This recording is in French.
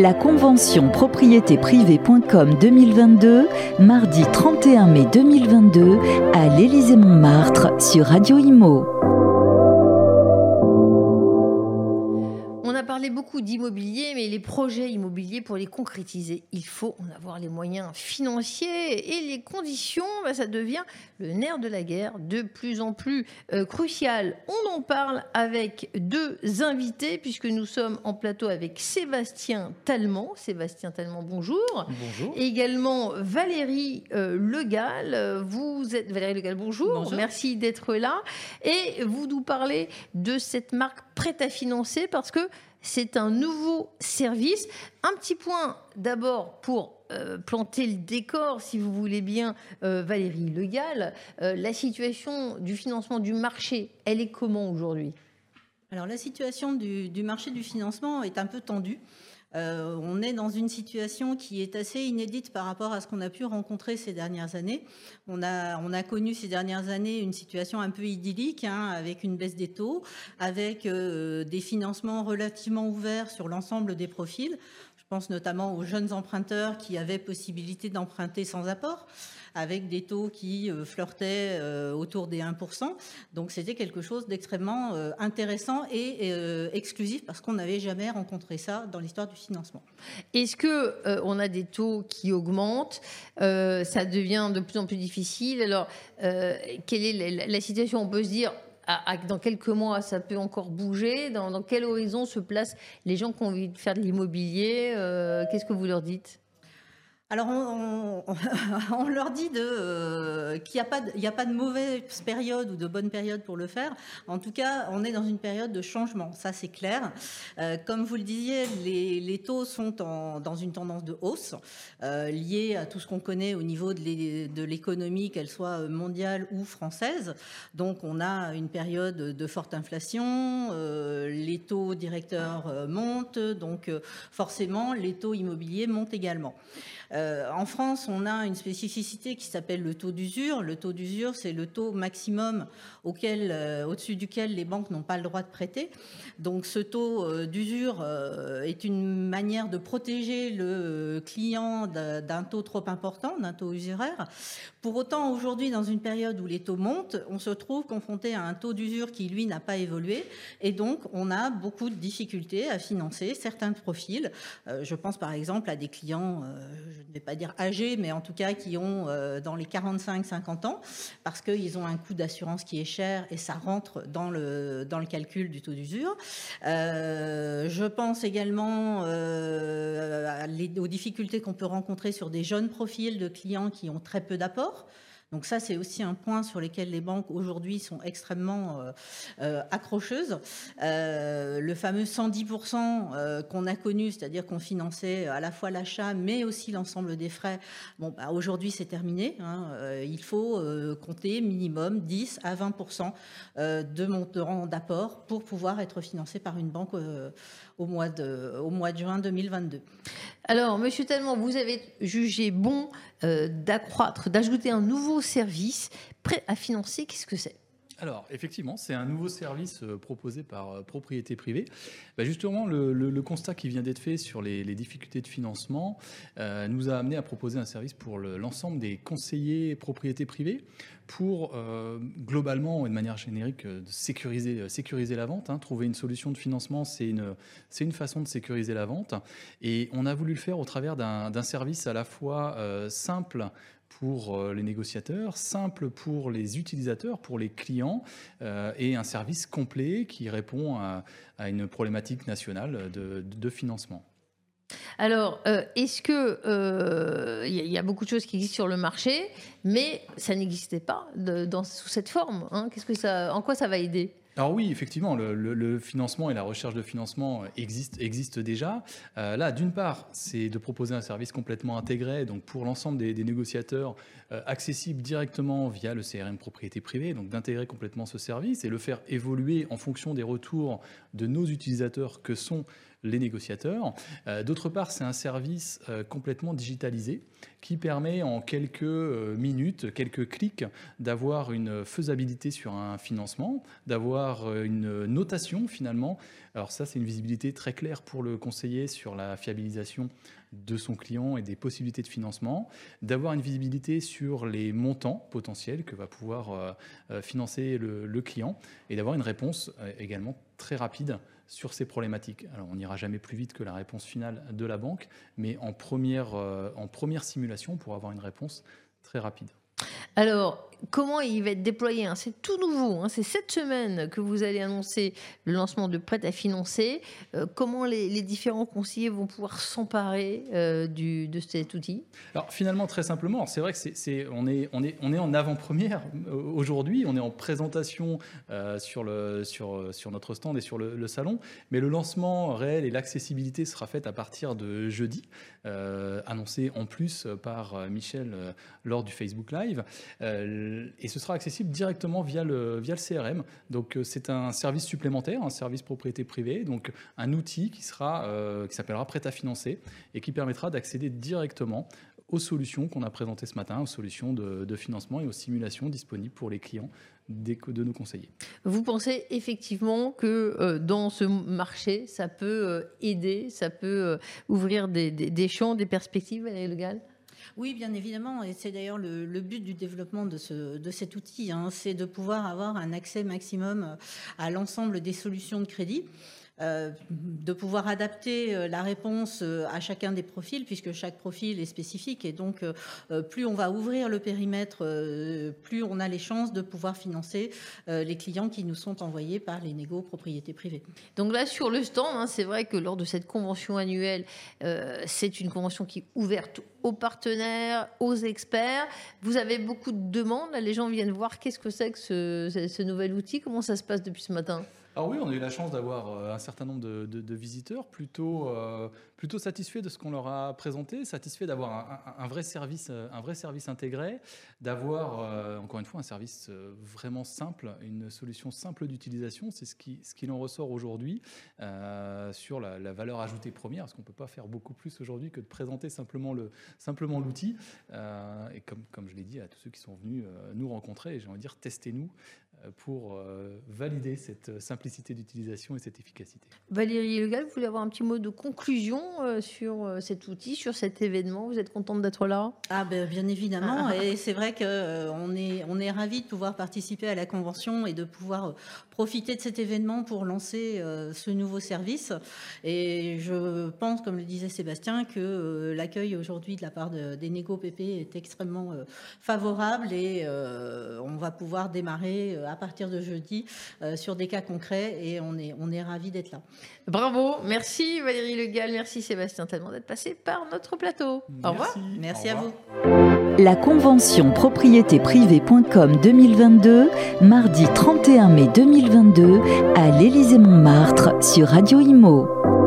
La convention propriétéprivée.com 2022, mardi 31 mai 2022, à l'Élysée-Montmartre sur Radio Imo. Parlé beaucoup d'immobilier, mais les projets immobiliers, pour les concrétiser, il faut en avoir les moyens financiers et les conditions, bah, ça devient le nerf de la guerre, de plus en plus euh, crucial. On en parle avec deux invités, puisque nous sommes en plateau avec Sébastien Tallemant. Sébastien Tallemant, bonjour. Bonjour. Et également Valérie euh, Legal. Vous êtes Valérie Legal, bonjour. Bonjour. Merci d'être là. Et vous nous parlez de cette marque prête à financer parce que c'est un nouveau service. Un petit point d'abord pour euh, planter le décor, si vous voulez bien, euh, Valérie Legal. Euh, la situation du financement du marché, elle est comment aujourd'hui? Alors la situation du, du marché du financement est un peu tendue. Euh, on est dans une situation qui est assez inédite par rapport à ce qu'on a pu rencontrer ces dernières années. On a, on a connu ces dernières années une situation un peu idyllique, hein, avec une baisse des taux, avec euh, des financements relativement ouverts sur l'ensemble des profils. Je pense notamment aux jeunes emprunteurs qui avaient possibilité d'emprunter sans apport avec des taux qui euh, flirtaient euh, autour des 1%. Donc c'était quelque chose d'extrêmement euh, intéressant et exclusif parce qu'on n'avait jamais rencontré ça dans l'histoire du financement. Est-ce que on a des taux qui augmentent Ça devient de plus en plus difficile? Alors, quelle est la, la situation? On peut se dire dans quelques mois, ça peut encore bouger. Dans, dans, quel horizon se placent les gens qui ont envie de faire de l'immobilier Qu'est-ce que vous leur dites? Alors, on, leur dit euh, qu'il n'y a, pas de, mauvaise période ou de bonne période pour le faire. En tout cas, on est dans une période de changement, ça c'est clair. Euh, comme vous le disiez, les, taux sont dans une tendance de hausse, euh, liée à tout ce qu'on connaît au niveau de l'économie, qu'elle soit mondiale ou française. Donc, on a une période de forte inflation, euh, les taux directeurs montent, donc forcément, les taux immobiliers montent également. Euh, en France, on a une spécificité qui s'appelle le taux d'usure. Le taux d'usure, c'est le taux maximum auquel, euh, au-dessus duquel les banques n'ont pas le droit de prêter. Donc ce taux euh, d'usure est une manière de protéger le client d'un taux trop important, d'un taux usuraire. Pour autant, aujourd'hui, dans une période où les taux montent, on se trouve confronté à un taux d'usure qui, lui, n'a pas évolué. Et donc, on a beaucoup de difficultés à financer certains profils. je pense par exemple à des clients, je ne vais pas dire âgés, mais en tout cas qui ont dans les 45-50 ans, parce qu'ils ont un coût d'assurance qui est cher et ça rentre dans le, calcul du taux d'usure. Euh, je pense également euh, aux difficultés qu'on peut rencontrer sur des jeunes profils de clients qui ont très peu d'apports. Donc ça, c'est aussi un point sur lequel les banques aujourd'hui sont extrêmement euh, euh, accrocheuses. Euh, le fameux 110% euh, qu'on a connu, c'est-à-dire qu'on finançait à la fois l'achat, mais aussi l'ensemble des frais. Bon, bah, aujourd'hui, c'est terminé. Hein. Il faut compter minimum 10 à 20% de montant d'apport pour pouvoir être financé par une banque au mois de, au mois de juin 2022. Alors, Monsieur Tallemant, vous avez jugé bon d'accroître, d'ajouter un nouveau service prêt à financer. Qu'est-ce que c'est? Alors, effectivement, c'est un nouveau service euh, proposé par euh, Propriété Privée. Bah, justement, le, constat qui vient d'être fait sur les, difficultés de financement euh, nous a amené à proposer un service pour l'ensemble le, des conseillers propriété privée pour globalement et de manière générique sécuriser, la vente. Hein. Trouver une solution de financement, c'est une, façon de sécuriser la vente. Et on a voulu le faire au travers d'un service à la fois simple pour euh, les négociateurs, simple pour les utilisateurs, pour les clients, euh, et un service complet qui répond à, une problématique nationale de, financement. Alors, euh, est-ce que il y, a beaucoup de choses qui existent sur le marché, mais ça n'existait pas dans, sous cette forme hein? Qu'est-ce que ça, en quoi ça va aider? Alors oui, effectivement, le, financement et la recherche de financement existent, déjà. Euh, là, d'une part, c'est de proposer un service complètement intégré, donc pour l'ensemble des, négociateurs, euh, accessible directement via le CRM propriété privée, donc d'intégrer complètement ce service et le faire évoluer en fonction des retours de nos utilisateurs que sont les négociateurs. D'autre part, c'est un service complètement digitalisé qui permet en quelques minutes, quelques clics, d'avoir une faisabilité sur un financement, d'avoir une notation finalement. Alors ça, c'est une visibilité très claire pour le conseiller sur la fiabilisation de son client et des possibilités de financement, d'avoir une visibilité sur les montants potentiels que va pouvoir euh, euh, financer le, client et d'avoir une réponse euh, également très rapide sur ces problématiques. Alors on n'ira jamais plus vite que la réponse finale de la banque, mais en première, en première simulation, pour avoir une réponse très rapide. Alors, comment il va être déployé hein C'est tout nouveau. Hein. c'est cette semaine que vous allez annoncer le lancement de Prêt à financer. Euh, comment les, différents conseillers vont pouvoir s'emparer euh, de cet outil? Alors, finalement, très simplement, c'est vrai que c'est, on, est, on, est, on est en avant-première euh, aujourd'hui. On est en présentation sur, le, sur, sur notre stand et sur le, salon. Mais le lancement réel et l'accessibilité sera fait à partir de jeudi, annoncé en plus par Michel lors du Facebook Live. Euh, et ce sera accessible directement via le, via le CRM. Donc euh, c'est un service supplémentaire, un service propriété privée, donc un outil qui, sera, euh, qui s'appellera Prêt à financer et qui permettra d'accéder directement aux solutions qu'on a présentées ce matin, aux solutions de, financement et aux simulations disponibles pour les clients de nos conseillers. Vous pensez effectivement que dans ce marché, ça peut aider, ça peut ouvrir des, des, champs, des perspectives, Valérie légales oui, bien évidemment, et c'est d'ailleurs le, but du développement de, ce, de cet outil, hein. c'est de pouvoir avoir un accès maximum à l'ensemble des solutions de crédit. Euh, de pouvoir adapter euh, la réponse euh, à chacun des profils, puisque chaque profil est spécifique. Et donc, plus on va ouvrir le périmètre, plus on a les chances de pouvoir financer les clients qui nous sont envoyés par les négos propriétés privées. Donc là, sur le stand, hein, c'est vrai que lors de cette convention annuelle, c'est une convention qui est ouverte aux partenaires, aux experts. Vous avez beaucoup de demandes. les gens viennent voir qu'est-ce que c'est que ce nouvel outil. Comment ça se passe depuis ce matin? Alors oui, on a eu la chance d'avoir euh, un certain nombre de, visiteurs plutôt, euh, satisfaits de ce qu'on leur a présenté, satisfaits d'avoir un, vrai service, euh, un vrai service intégré, d'avoir encore une fois un service vraiment simple, une solution simple d'utilisation. C'est ce qui, ce qui en ressort aujourd'hui sur la, valeur ajoutée première, parce qu'on ne peut pas faire beaucoup plus aujourd'hui que de présenter simplement le simplement l'outil. et comme, comme je l'ai dit à tous ceux qui sont venus nous rencontrer, j'ai envie de dire testez-nous pour euh, valider cette simplicité d'utilisation et cette efficacité. Valérie Legal, vous voulez avoir un petit mot de conclusion euh, sur euh, cet outil, sur cet événement? Vous êtes contente d'être là? Ah ben, Bien évidemment, ah. et c'est vrai qu'on est, on est ravis de pouvoir participer à la convention et de pouvoir profiter de cet événement pour lancer ce nouveau service. Et je pense, comme le disait Sébastien, que l'accueil aujourd'hui de la part des Négo PP est extrêmement favorable et on va pouvoir démarrer à partir de jeudi euh, sur des cas concrets et on est, on est ravis d'être là. Bravo, merci Valérie Legal, merci Sébastien tellement d'être passé par notre plateau. Au revoir. Merci à vous. La convention propriété privée.com 2022, mardi 31 mai 2022 à l'Élysée Montmartre sur Radio Imo.